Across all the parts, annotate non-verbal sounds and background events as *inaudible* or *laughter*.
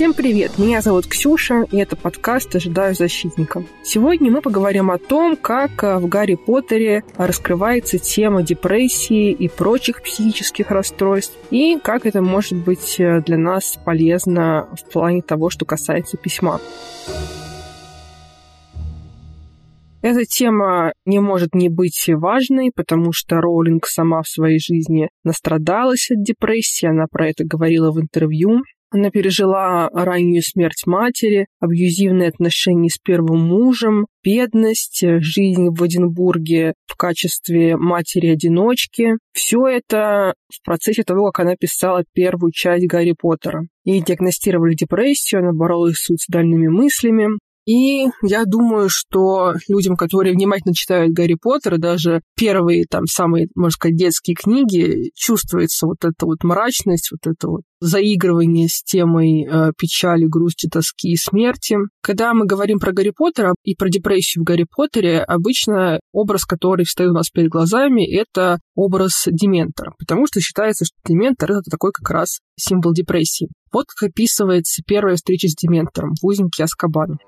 Всем привет! Меня зовут Ксюша, и это подкаст «Ожидаю защитника». Сегодня мы поговорим о том, как э, в Гарри Поттере раскрывается тема депрессии и прочих психических расстройств, и как это может быть э, для нас полезно в плане того, что касается письма. Эта тема не может не быть важной, потому что Роулинг сама в своей жизни настрадалась от депрессии, она про это говорила в интервью. Она пережила раннюю смерть матери, абьюзивные отношения с первым мужем, бедность, жизнь в Эдинбурге в качестве матери-одиночки. Все это в процессе того, как она писала первую часть Гарри Поттера. Ей диагностировали депрессию, она боролась с суицидальными мыслями, и я думаю, что людям, которые внимательно читают Гарри Поттера, даже первые, там, самые, можно сказать, детские книги, чувствуется вот эта вот мрачность, вот это вот заигрывание с темой э, печали, грусти, тоски и смерти. Когда мы говорим про Гарри Поттера и про депрессию в Гарри Поттере, обычно образ, который встает у нас перед глазами, это образ Дементора, потому что считается, что Дементор — это такой как раз символ депрессии. Вот как описывается первая встреча с Дементором в узнике Аскабана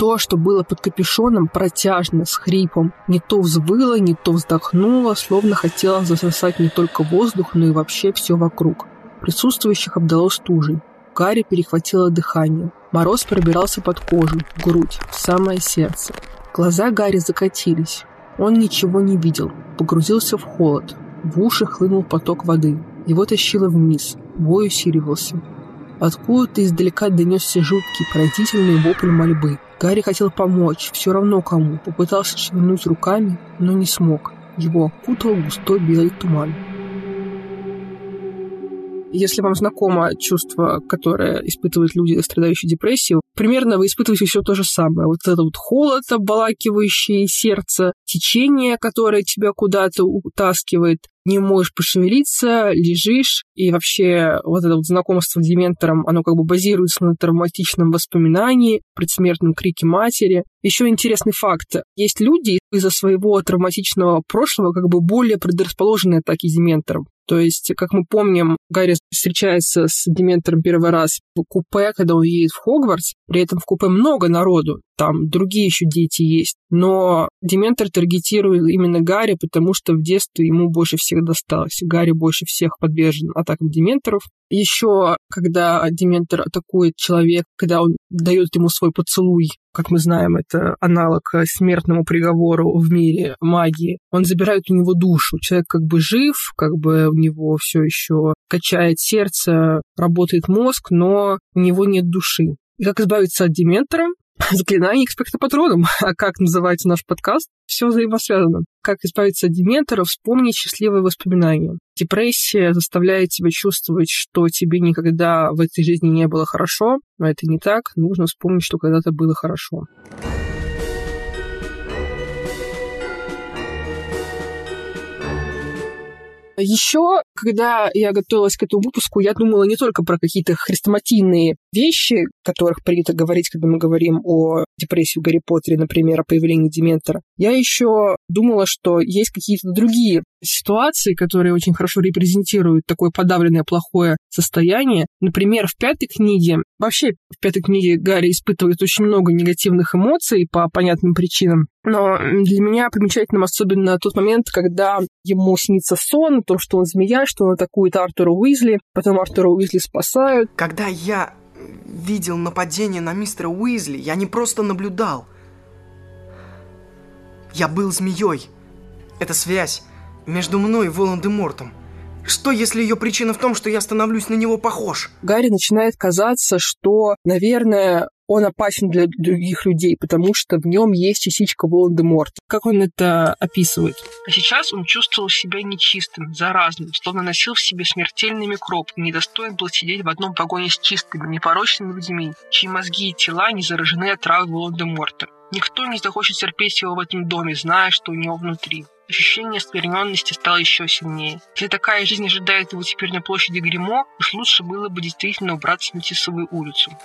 то, что было под капюшоном, протяжно, с хрипом, не то взвыло, не то вздохнуло, словно хотело засосать не только воздух, но и вообще все вокруг. Присутствующих обдало стужей. Гарри перехватило дыхание. Мороз пробирался под кожу, в грудь, в самое сердце. Глаза Гарри закатились. Он ничего не видел, погрузился в холод. В уши хлынул поток воды. Его тащило вниз. Бой усиливался. Откуда-то издалека донесся жуткий, пронзительный вопль мольбы. Гарри хотел помочь, все равно кому. Попытался шевельнуть руками, но не смог. Его окутал густой белый туман. Если вам знакомо чувство, которое испытывают люди, страдающие депрессией, примерно вы испытываете все то же самое. Вот это вот холод, обволакивающий сердце, течение, которое тебя куда-то утаскивает, не можешь пошевелиться, лежишь, и вообще вот это вот знакомство с дементором, оно как бы базируется на травматичном воспоминании, предсмертном крике матери. Еще интересный факт. Есть люди из-за своего травматичного прошлого как бы более предрасположены атаки дементором. То есть, как мы помним, Гарри встречается с Дементором первый раз в купе, когда он едет в Хогвартс. При этом в купе много народу, там другие еще дети есть. Но Дементор таргетирует именно Гарри, потому что в детстве ему больше всех досталось. Гарри больше всех подвержен атакам Дементоров. Еще, когда Дементор атакует человека, когда он дает ему свой поцелуй, как мы знаем, это аналог смертному приговору в мире магии, он забирает у него душу. Человек как бы жив, как бы у него все еще качает сердце, работает мозг, но у него нет души. И как избавиться от дементора? *laughs* Заклинание экспектопатроном. *laughs* А как называется наш подкаст? Все взаимосвязано. Как избавиться от дементора? Вспомнить счастливые воспоминания. Депрессия заставляет тебя чувствовать, что тебе никогда в этой жизни не было хорошо, но это не так. Нужно вспомнить, что когда-то было хорошо. Еще, когда я готовилась к этому выпуску, я думала не только про какие-то хрестоматийные вещи, о которых принято говорить, когда мы говорим о депрессии в Гарри Поттере, например, о появлении Дементора. Я еще думала, что есть какие-то другие ситуации, которые очень хорошо репрезентируют такое подавленное плохое состояние. Например, в пятой книге, вообще в пятой книге Гарри испытывает очень много негативных эмоций по понятным причинам. Но для меня примечательным особенно тот момент, когда ему снится сон, то, что он змея, что он атакует Артура Уизли, потом Артура Уизли спасают. Когда я видел нападение на мистера Уизли, я не просто наблюдал. Я был змеей. Это связь между мной и Волан-де-Мортом. Что, если ее причина в том, что я становлюсь на него похож? Гарри начинает казаться, что, наверное, он опасен для других людей, потому что в нем есть частичка Волан-де-Морта. Как он это описывает? А сейчас он чувствовал себя нечистым, заразным, словно носил в себе смертельный микроб и недостоин был сидеть в одном вагоне с чистыми, непорочными людьми, чьи мозги и тела не заражены отравой Волан-де-Морта. Никто не захочет терпеть его в этом доме, зная, что у него внутри. Ощущение оскверненности стало еще сильнее. Если такая жизнь ожидает его теперь на площади Гримо, уж лучше было бы действительно убраться на Тисовую улицу.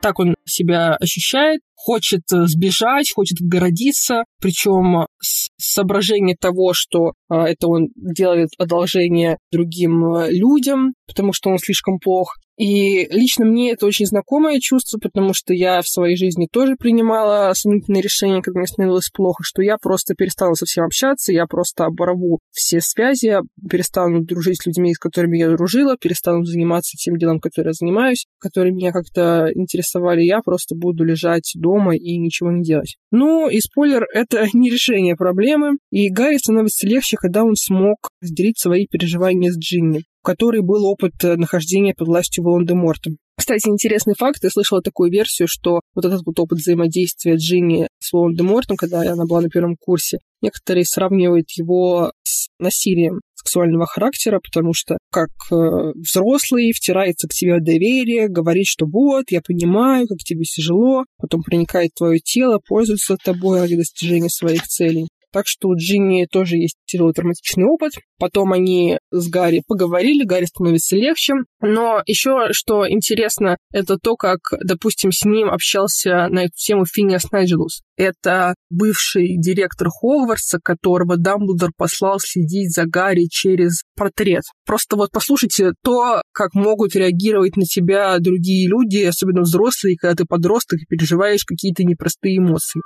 Так он себя ощущает, хочет э, сбежать, хочет отгородиться, причем с соображения того, что а, это он делает одолжение другим а, людям, потому что он слишком плох. И лично мне это очень знакомое чувство, потому что я в своей жизни тоже принимала сомнительные решения, когда мне становилось плохо, что я просто перестала со всем общаться, я просто оборву все связи, перестану дружить с людьми, с которыми я дружила, перестану заниматься тем делом, которым я занимаюсь, которые меня как-то интересовали, я просто буду лежать дома и ничего не делать. Ну, и спойлер, *laughs* это не решение проблемы, и Гарри становится легче, когда он смог разделить свои переживания с Джинни которой был опыт э, нахождения под властью Волан-де-Морта. Кстати, интересный факт. Я слышала такую версию, что вот этот вот опыт взаимодействия Джинни с Волан-де-Мортом, когда она была на первом курсе, некоторые сравнивают его с насилием сексуального характера, потому что как э, взрослый втирается к тебе доверие, говорит, что вот, я понимаю, как тебе тяжело, потом проникает в твое тело, пользуется тобой ради достижения своих целей. Так что у Джинни тоже есть тяжелый травматичный опыт. Потом они с Гарри поговорили, Гарри становится легче. Но еще что интересно, это то, как, допустим, с ним общался на эту тему Финиас Найджелус. Это бывший директор Хогвартса, которого Дамблдор послал следить за Гарри через портрет. Просто вот послушайте то, как могут реагировать на тебя другие люди, особенно взрослые, когда ты подросток и переживаешь какие-то непростые эмоции.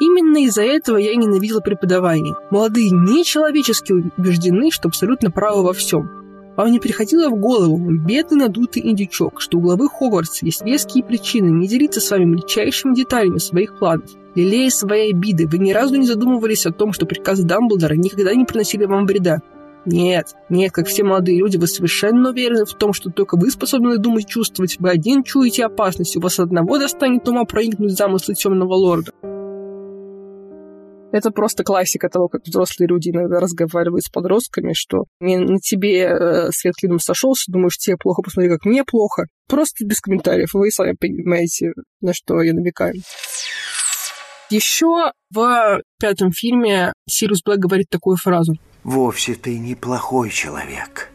Именно из-за этого я ненавидела преподавание. Молодые нечеловечески убеждены, что абсолютно правы во всем. Вам не приходило в голову, бедный надутый индючок, что у главы Хогвартса есть веские причины не делиться с вами мельчайшими деталями своих планов. Лелея свои обиды, вы ни разу не задумывались о том, что приказы Дамблдора никогда не приносили вам вреда. Нет, нет, как все молодые люди, вы совершенно уверены в том, что только вы способны думать, чувствовать. Вы один чуете опасность, у вас одного достанет ума проникнуть замыслы темного лорда. Это просто классика того, как взрослые люди иногда разговаривают с подростками, что не на тебе э, свет клином сошелся, думаешь, тебе плохо, посмотри, как мне плохо. Просто без комментариев. Вы сами понимаете, на что я намекаю. Еще в пятом фильме Сириус Блэк говорит такую фразу. «Вовсе ты неплохой человек.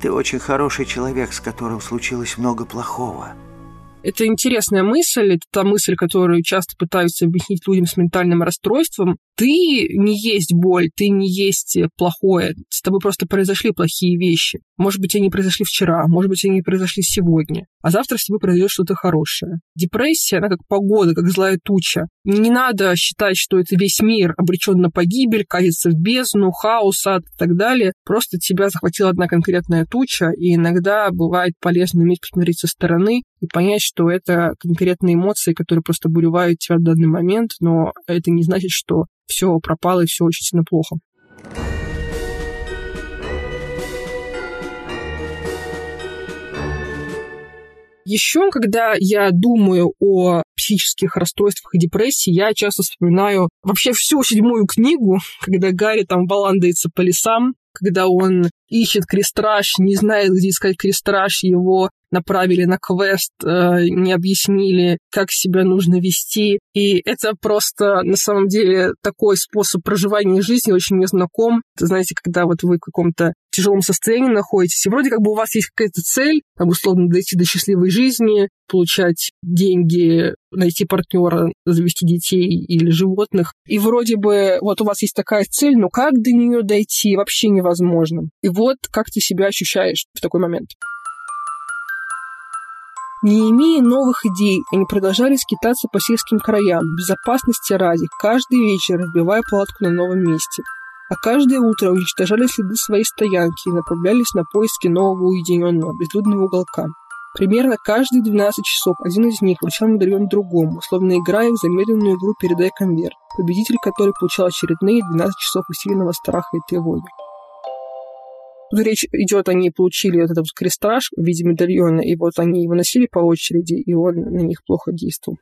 Ты очень хороший человек, с которым случилось много плохого. Это интересная мысль, это та мысль, которую часто пытаются объяснить людям с ментальным расстройством. Ты не есть боль, ты не есть плохое. С тобой просто произошли плохие вещи. Может быть, они произошли вчера, может быть, они произошли сегодня. А завтра с тобой произойдет что-то хорошее. Депрессия, она как погода, как злая туча. Не надо считать, что это весь мир обречен на погибель, катится в бездну, хаос, ад и так далее. Просто тебя захватила одна конкретная туча, и иногда бывает полезно уметь посмотреть со стороны и понять, что это конкретные эмоции, которые просто буревают тебя в данный момент, но это не значит, что все пропало и все очень сильно плохо. Еще, когда я думаю о психических расстройствах и депрессии, я часто вспоминаю вообще всю седьмую книгу, *laughs* когда Гарри там баландается по лесам, когда он ищет крестраж, не знает, где искать крестраж, его направили на квест, э, не объяснили, как себя нужно вести. И это просто, на самом деле, такой способ проживания жизни очень мне знаком. Знаете, когда вот вы в каком-то тяжелом состоянии находитесь, и вроде как бы у вас есть какая-то цель, там, условно, дойти до счастливой жизни, получать деньги, найти партнера, завести детей или животных. И вроде бы вот у вас есть такая цель, но как до нее дойти вообще невозможно. И вот как ты себя ощущаешь в такой момент. Не имея новых идей, они продолжали скитаться по сельским краям, безопасности ради, каждый вечер разбивая палатку на новом месте. А каждое утро уничтожали следы своей стоянки и направлялись на поиски нового уединенного, безлюдного уголка. Примерно каждые 12 часов один из них вручал медальон другому, словно играя в замедленную игру «Передай конверт», победитель которой получал очередные 12 часов усиленного страха и тревоги. Тут речь идет, они получили вот этот крестраж в виде медальона, и вот они его носили по очереди, и он на них плохо действовал.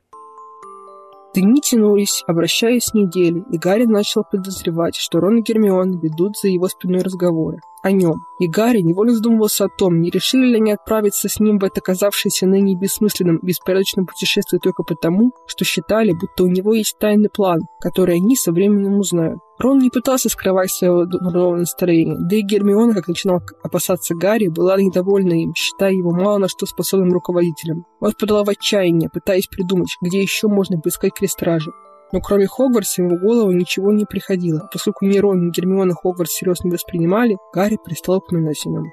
Дни тянулись, обращаясь недели, и Гарри начал подозревать, что Рон и Гермиона ведут за его спиной разговоры о нем. И Гарри невольно задумывался о том, не решили ли они отправиться с ним в это казавшееся ныне бессмысленным беспорядочным путешествие только потому, что считали, будто у него есть тайный план, который они со временем узнают. Рон не пытался скрывать своего дурного настроения, да и Гермиона, как начинал опасаться Гарри, была недовольна им, считая его мало на что способным руководителем. Он подала в отчаяние, пытаясь придумать, где еще можно поискать крестражи. Но кроме Хогвартса ему в голову ничего не приходило. Поскольку ни Рон, ни Гермиона Хогвартс всерьез не воспринимали, Гарри перестал упоминать нем.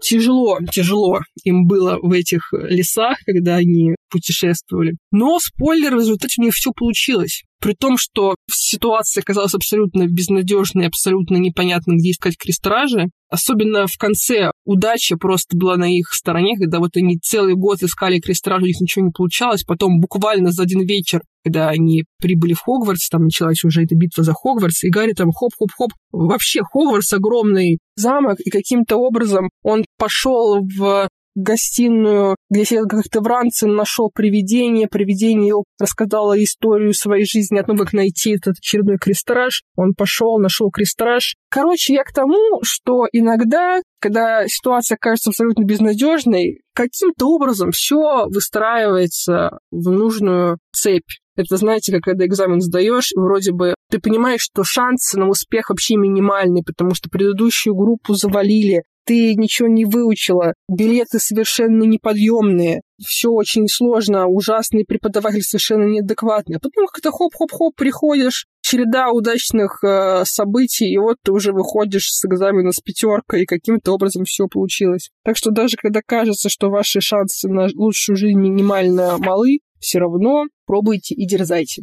Тяжело, тяжело им было в этих лесах, когда они путешествовали. Но, спойлер, в результате у них все получилось. При том, что ситуация оказалась абсолютно безнадежной, абсолютно непонятно, где искать крестражи. Особенно в конце удача просто была на их стороне, когда вот они целый год искали крестражи, у них ничего не получалось. Потом буквально за один вечер, когда они прибыли в Хогвартс, там началась уже эта битва за Хогвартс, и Гарри там хоп-хоп-хоп. Вообще Хогвартс огромный замок, и каким-то образом он пошел в гостиную, где сидел как-то Вранцин, нашел привидение, привидение рассказало историю своей жизни о том, как найти этот очередной крестраж. Он пошел, нашел крестраж. Короче, я к тому, что иногда, когда ситуация кажется абсолютно безнадежной, каким-то образом все выстраивается в нужную цепь. Это, знаете, как когда экзамен сдаешь, вроде бы ты понимаешь, что шансы на успех вообще минимальные, потому что предыдущую группу завалили, ты ничего не выучила, билеты совершенно неподъемные, все очень сложно, ужасный преподаватель совершенно неадекватный. Потом как-то хоп-хоп-хоп приходишь, череда удачных э, событий, и вот ты уже выходишь с экзамена с пятеркой, и каким-то образом все получилось. Так что даже когда кажется, что ваши шансы на лучшую жизнь минимально малы, все равно пробуйте и дерзайте.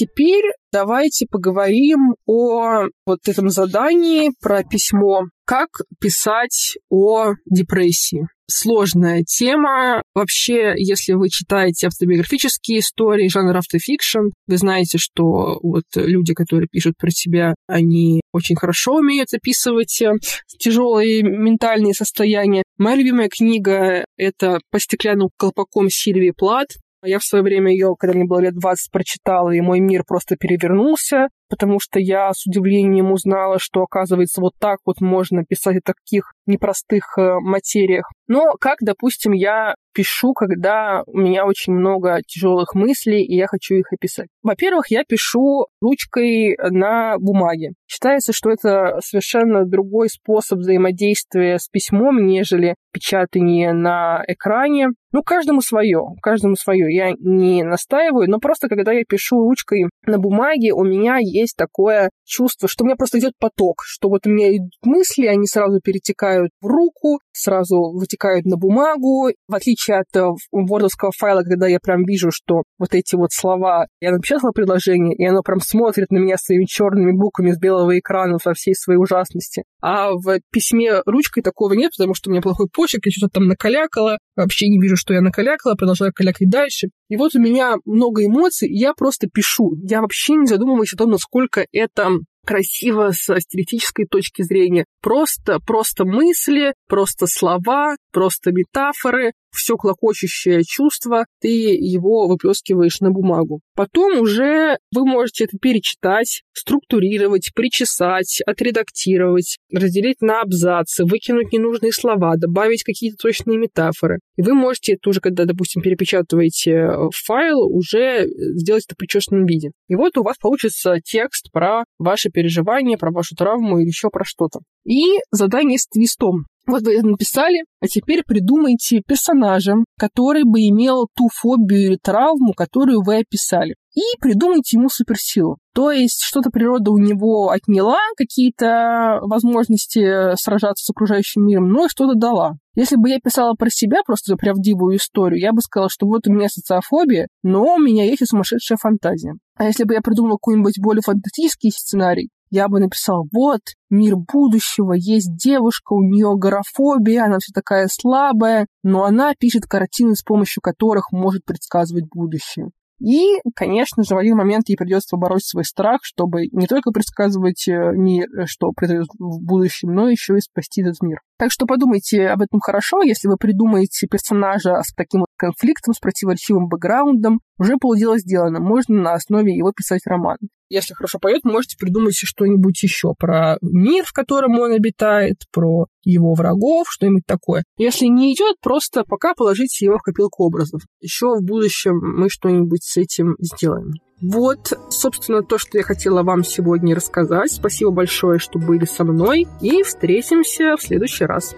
Теперь давайте поговорим о вот этом задании про письмо. Как писать о депрессии? Сложная тема. Вообще, если вы читаете автобиографические истории, жанр автофикшн, вы знаете, что вот люди, которые пишут про себя, они очень хорошо умеют описывать э, тяжелые ментальные состояния. Моя любимая книга — это «По стеклянным колпаком» Сильвии Плат. Я в свое время ее, когда мне было лет 20, прочитала, и мой мир просто перевернулся потому что я с удивлением узнала, что, оказывается, вот так вот можно писать о таких непростых э, материях. Но как, допустим, я пишу, когда у меня очень много тяжелых мыслей, и я хочу их описать. Во-первых, я пишу ручкой на бумаге. Считается, что это совершенно другой способ взаимодействия с письмом, нежели печатание на экране. Ну, каждому свое, каждому свое. Я не настаиваю, но просто когда я пишу ручкой на бумаге, у меня есть такое чувство, что у меня просто идет поток, что вот у меня идут мысли, они сразу перетекают в руку, сразу вытекают на бумагу. В отличие от э, вордовского файла, когда я прям вижу, что вот эти вот слова, я напечатала предложение, и оно прям смотрит на меня своими черными буквами с белого экрана во всей своей ужасности. А в письме ручкой такого нет, потому что у меня плохой почерк, я что-то там накалякала, вообще не вижу, что я накалякала, продолжаю калякать дальше. И вот у меня много эмоций, и я просто пишу. Я вообще не задумываюсь о том, насколько это красиво с стилистической точки зрения. Просто, просто мысли, просто слова, просто метафоры, все клокочущее чувство, ты его выплескиваешь на бумагу. Потом уже вы можете это перечитать, структурировать, причесать, отредактировать, разделить на абзацы, выкинуть ненужные слова, добавить какие-то точные метафоры. И вы можете это уже, когда, допустим, перепечатываете файл, уже сделать это в причесанном виде. И вот у вас получится текст про ваши переживания, про вашу травму или еще про что-то. И задание с твистом. Вот вы это написали, а теперь придумайте персонажа, который бы имел ту фобию или травму, которую вы описали. И придумайте ему суперсилу. То есть что-то природа у него отняла, какие-то возможности сражаться с окружающим миром, но что-то дала. Если бы я писала про себя просто правдивую историю, я бы сказала, что вот у меня социофобия, но у меня есть и сумасшедшая фантазия. А если бы я придумала какой-нибудь более фантастический сценарий, я бы написала, вот, мир будущего, есть девушка, у нее горофобия, она вся такая слабая, но она пишет картины, с помощью которых может предсказывать будущее. И, конечно же, в один момент ей придется побороть свой страх, чтобы не только предсказывать э, мир, э, что произойдет в будущем, но еще и спасти этот мир. Так что подумайте об этом хорошо, если вы придумаете персонажа с таким вот конфликтом, с противоречивым бэкграундом, уже полдела сделано, можно на основе его писать роман. Если хорошо поет, можете придумать что-нибудь еще про мир, в котором он обитает, про его врагов, что-нибудь такое. Если не идет, просто пока положите его в копилку образов. Еще в будущем мы что-нибудь с этим сделаем. Вот, собственно, то, что я хотела вам сегодня рассказать. Спасибо большое, что были со мной. И встретимся в следующий раз.